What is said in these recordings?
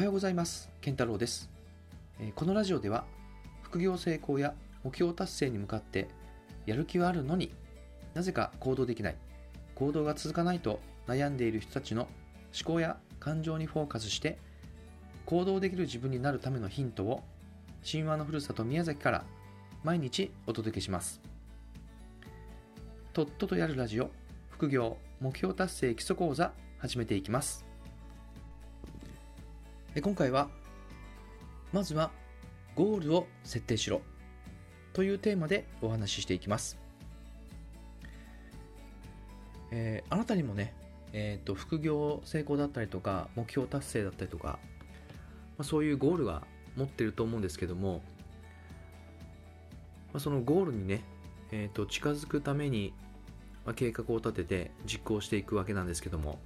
はようございます。健太郎です。このラジオでは副業成功や目標達成に向かってやる気はあるのになぜか行動できない行動が続かないと悩んでいる人たちの思考や感情にフォーカスして行動できる自分になるためのヒントを神話のふるさと宮崎から毎日お届けします。とっととやるラジオ副業目標達成基礎講座始めていきます。今回はまずはゴールを設定しろというテーマでお話ししていきます、えーあなたにもね、えーと副業成功だったりとか目標達成だったりとか、まあ、そういうゴールが持ってると思うんですけども、まあ、そのゴールにね、えーと近づくために、まあ、計画を立てて実行していくわけなんですけども、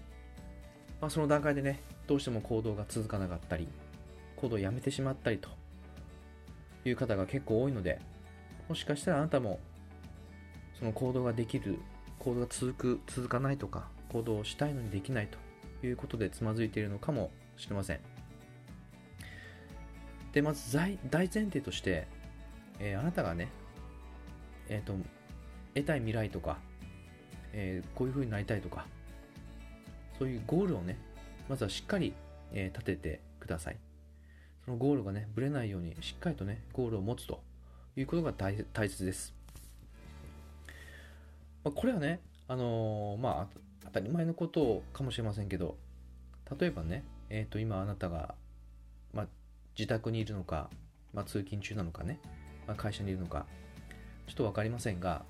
まあ、その段階でねどうしても行動が続かなかったり行動をやめてしまったりという方が結構多いのでもしかしたらあなたもその行動ができる行動が続く続かないとか行動をしたいのにできないということでつまずいているのかもしれません。でまず大前提として、えーあなたがねえっ、と得たい未来とか、えーこういう風になりたいとかそういうゴールをねまずはしっかり、え立ててくださいそのゴールがね、ぶれないようにしっかりとね、ゴールを持つということが大大切です。まあ、これはね、あのーまあ、当たり前のことかもしれませんけど、例えばね、えっ、と、今あなたが、まあ、自宅にいるのか、まあ、通勤中なのかね、まあ、会社にいるのか、ちょっとわかりませんが、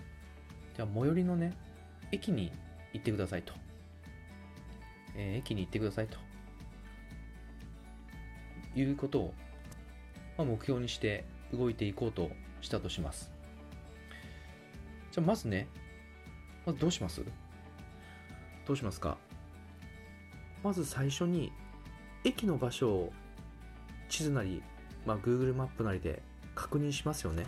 じゃあ、最寄りのね、駅に行ってくださいと。えー駅に行ってくださいと。いうことを、まあ、目標にして動いていこうとしたとします。じゃあまずね、まずどうします？どうしますか？まず最初に駅の場所を地図なり、まあ、Google マップなりで確認しますよね。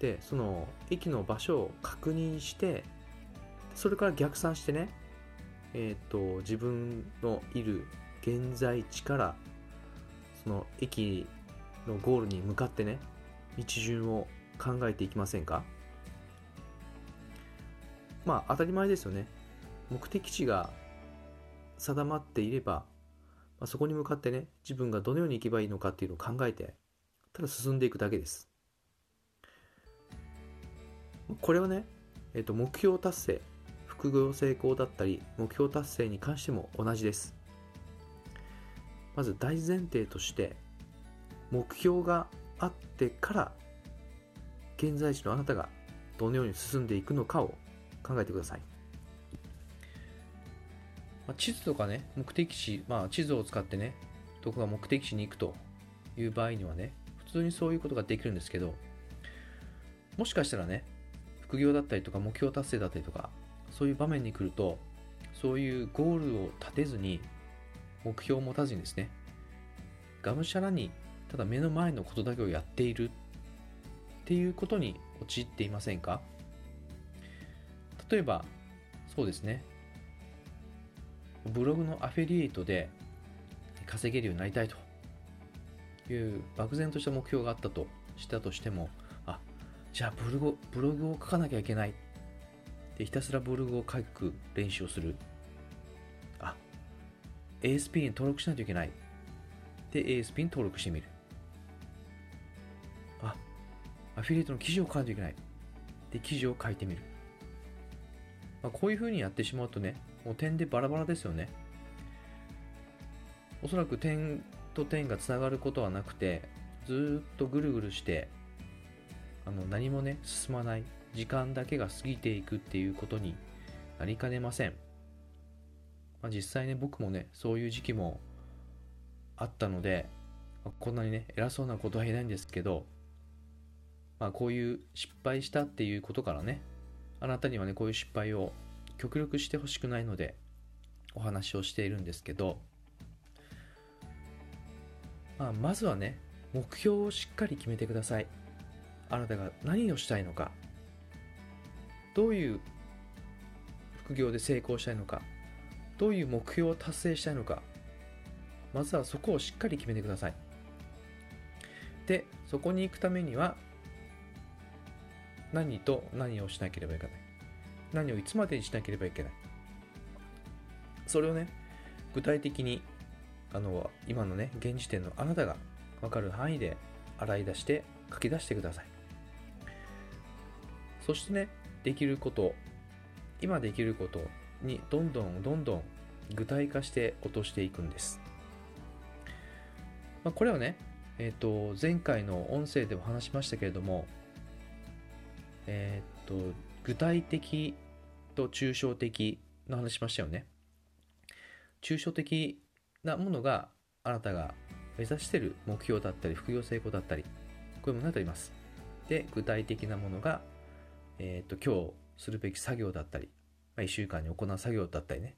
で、その駅の場所を確認して、それから逆算してね、えっ、と、自分のいる現在地からその駅のゴールに向かってね道順を考えていきませんか？まあ当たり前ですよね。目的地が定まっていれば、まあ、そこに向かってね自分がどのように行けばいいのかっていうのを考えてただ進んでいくだけです。これはね、えっと目標達成。副業成功だったり目標達成に関しても同じです。まず大前提として目標があってから現在地のあなたがどのように進んでいくのかを考えてください、ま、地図とかね目的地、まあ、地図を使ってねどこが目的地に行くという場合にはね普通にそういうことができるんですけどもしかしたらね副業だったりとか目標達成だったりとかそういう場面に来るとそういうゴールを立てずに目標を持たずにですねがむしゃらにただ目の前のことだけをやっているっていうことに陥っていませんか？例えばそうですね。ブログのアフィリエイトで稼げるようになりたいという漠然とした目標があったとしたとしてもあじゃあブログブログを書かなきゃいけないでひたすらブログを書く練習をするあ ASP に登録しないといけない。で、ASP に登録してみる。あ、アフィリエイトの記事を書かないといけない。で、記事を書いてみる。まあ、こういう風にやってしまうとね、もう点でバラバラですよね。おそらく点と点がつながることはなくて、ずっとぐるぐるして、あの何もね、進まない。時間だけが過ぎていくっていうことになりかねません。まあ、実際ね僕もねそういう時期もあったので、こんなにね偉そうなことは言えないんですけど、まあ、こういう失敗したっていうことからねあなたにはねこういう失敗を極力してほしくないのでお話をしているんですけど、まあ、まずはね目標をしっかり決めてくださいあなたが何をしたいのかどういう副業で成功したいのかどういう目標を達成したいのかまずはそこをしっかり決めてください。でそこに行くためには何と何をしなければいけない何をいつまでにしなければいけない。それをね具体的にあの今のね現時点のあなたが分かる範囲で洗い出して書き出してください。そしてねできること今できることにどんどんどんどん具体化して落としていくんです、まあ、これはねえっ、ー、と前回の音声でも話しましたけれどもえっ、ー、と具体的と抽象的の話しましたよね。抽象的なものがあなたが目指している目標だったり副業成功だったりこういうものになっています。で具体的なものが、えっ、ー、と今日するべき作業だったり、まあ、1週間に行う作業だったりね。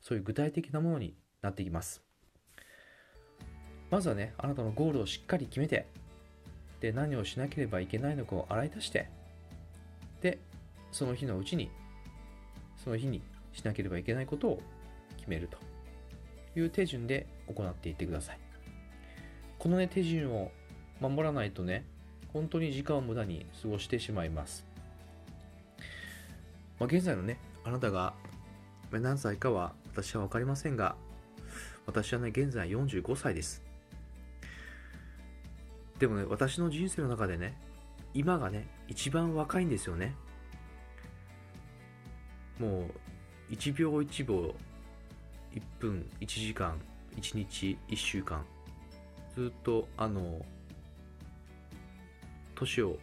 そういう具体的なものになっていきます。まずはねあなたのゴールをしっかり決めてで何をしなければいけないのかを洗い出してでその日のうちにその日にしなければいけないことを決めると。いう手順で行っていってください。このね手順を守らないとね本当に時間を無駄に過ごしてしまいます。まあ、現在のね、あなたが何歳かは私は分かりませんが、私はね、現在45歳です。でもね、私の人生の中でね、今がね、一番若いんですよね。もう、1秒1秒、1分、1時間、1日、1週間、ずっと、あの、年を、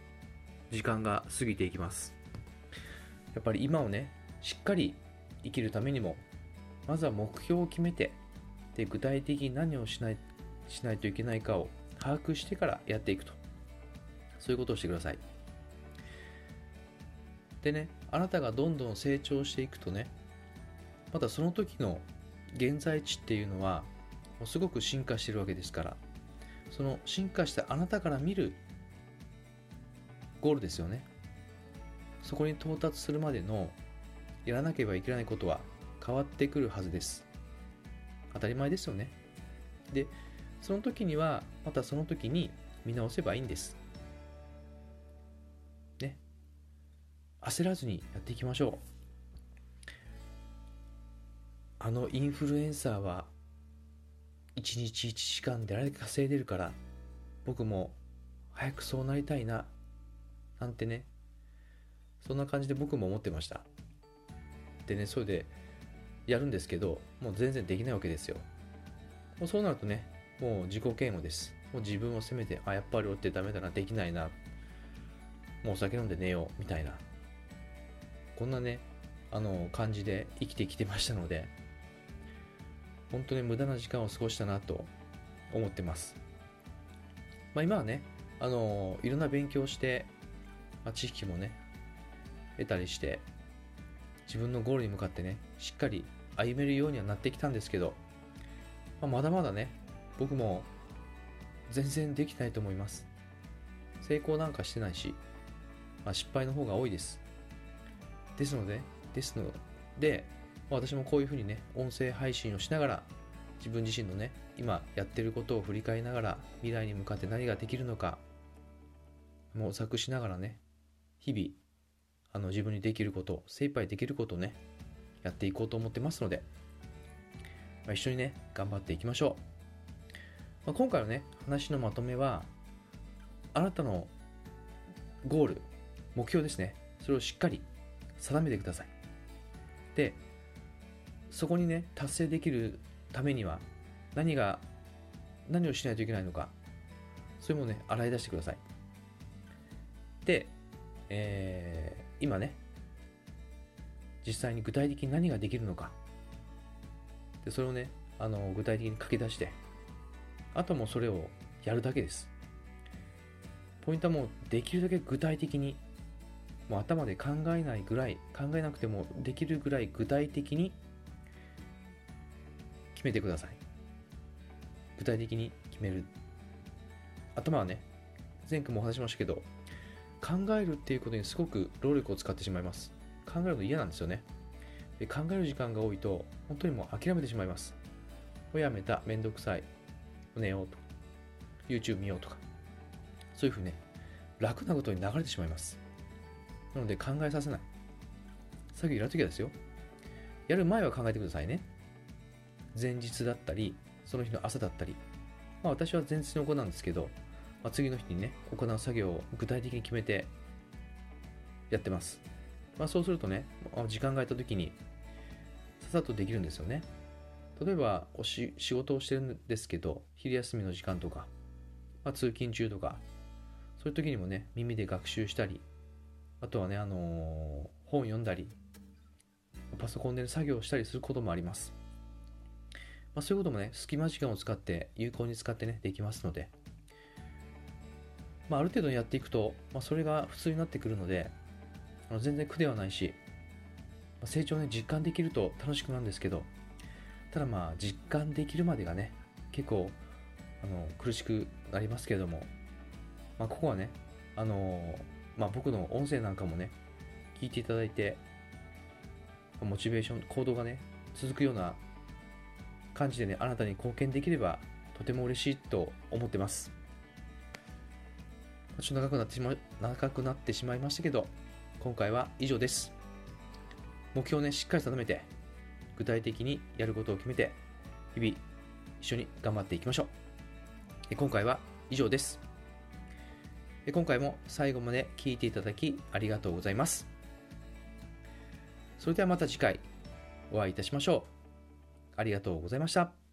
時間が過ぎていきます。やっぱり今をねしっかり生きるためにもまずは目標を決めてで具体的に何をしないしないといけないかを把握してからやっていくと。そういうことをしてください。でねあなたがどんどん成長していくとねまたその時の現在地っていうのはもうすごく進化してるわけですからその進化したあなたから見るゴールですよね。そこに到達するまでのやらなければいけないことは変わってくるはずです。当たり前ですよね。でその時にはまたその時に見直せばいいんです。ね。焦らずにやっていきましょう。あのインフルエンサーは1日1時間であれだけ稼いでるから僕も早くそうなりたいななんてねそんな感じで僕も思ってました。でねそれでやるんですけどもう全然できないわけですよ。もうそうなるとねもう自己嫌悪です。もう自分を責めてあやっぱり俺ってダメだなできないな。もうお酒飲んで寝ようみたいな。こんなねあの感じで生きてきてましたので本当に無駄な時間を過ごしたなと思ってます。まあ今はねあのいろんな勉強して、まあ、知識もね得たりして自分のゴールに向かってねしっかり歩めるようにはなってきたんですけど、まあ、まだまだね僕も全然できないと思います。成功なんかしてないし、まあ、失敗の方が多いです。ですのでですので、私もこういうふうにね音声配信をしながら自分自身のね今やってることを振り返りながら未来に向かって何ができるのか模索しながらね日々あの自分にできること精一杯できることをねやっていこうと思ってますので、まあ、一緒にね頑張っていきましょう、まあ、今回のね話のまとめはあなたのゴール目標ですね。それをしっかり定めてください。でそこにね達成できるためには何が何をしないといけないのかそれもね洗い出してください。で、え、今ね実際に具体的に何ができるのか。でそれをねあの具体的に書き出してあともうそれをやるだけです。ポイントはもうできるだけ具体的にもう頭で考えないぐらい考えなくてもできるぐらい具体的に決めてください。具体的に決める。頭はね前回もお話しましたけど考えるっていうことにすごく労力を使ってしまいます。考えるの嫌なんですよね。で考える時間が多いと、本当にもう諦めてしまいます。もうやめた、めんどくさい。寝ようと、YouTube 見ようとか、そういうふうにね、楽なことに流れてしまいます。なので考えさせない。作業やるときはですよ。やる前は考えてくださいね。前日だったり、その日の朝だったり。まあ私は前日に行うんですけど、まあ、次の日にね、行う作業を具体的に決めてやってます。まあそうするとね、時間が空いた時にささっとできるんですよね。例えばおし仕事をしてるんですけど、昼休みの時間とか、まあ、通勤中とか、そういう時にもね、耳で学習したり、あとはね、あのー、本読んだり、パソコンで作業したりすることもあります。まあ、そういうこともね、隙間時間を使って、有効に使ってね、できますので、まあ、ある程度やっていくと、まあ、それが普通になってくるので、あの全然苦ではないし、まあ、成長ね、実感できると楽しくなるんですけど、ただまあ、実感できるまでがね、結構、あの、苦しくなりますけれども、まあ、ここはね、あのまあ、僕の音声なんかもね、聞いていただいて、モチベーション、行動がね、続くような感じでね、あなたに貢献できれば、とても嬉しいと思ってます。ちょっと長くなってしま長くなってしまいましたけど、今回は以上です。目標をね、しっかり定めて、具体的にやることを決めて、日々一緒に頑張っていきましょう。今回は以上です。今回も最後まで聞いていただきありがとうございます。それではまた次回お会いいたしましょう。ありがとうございました。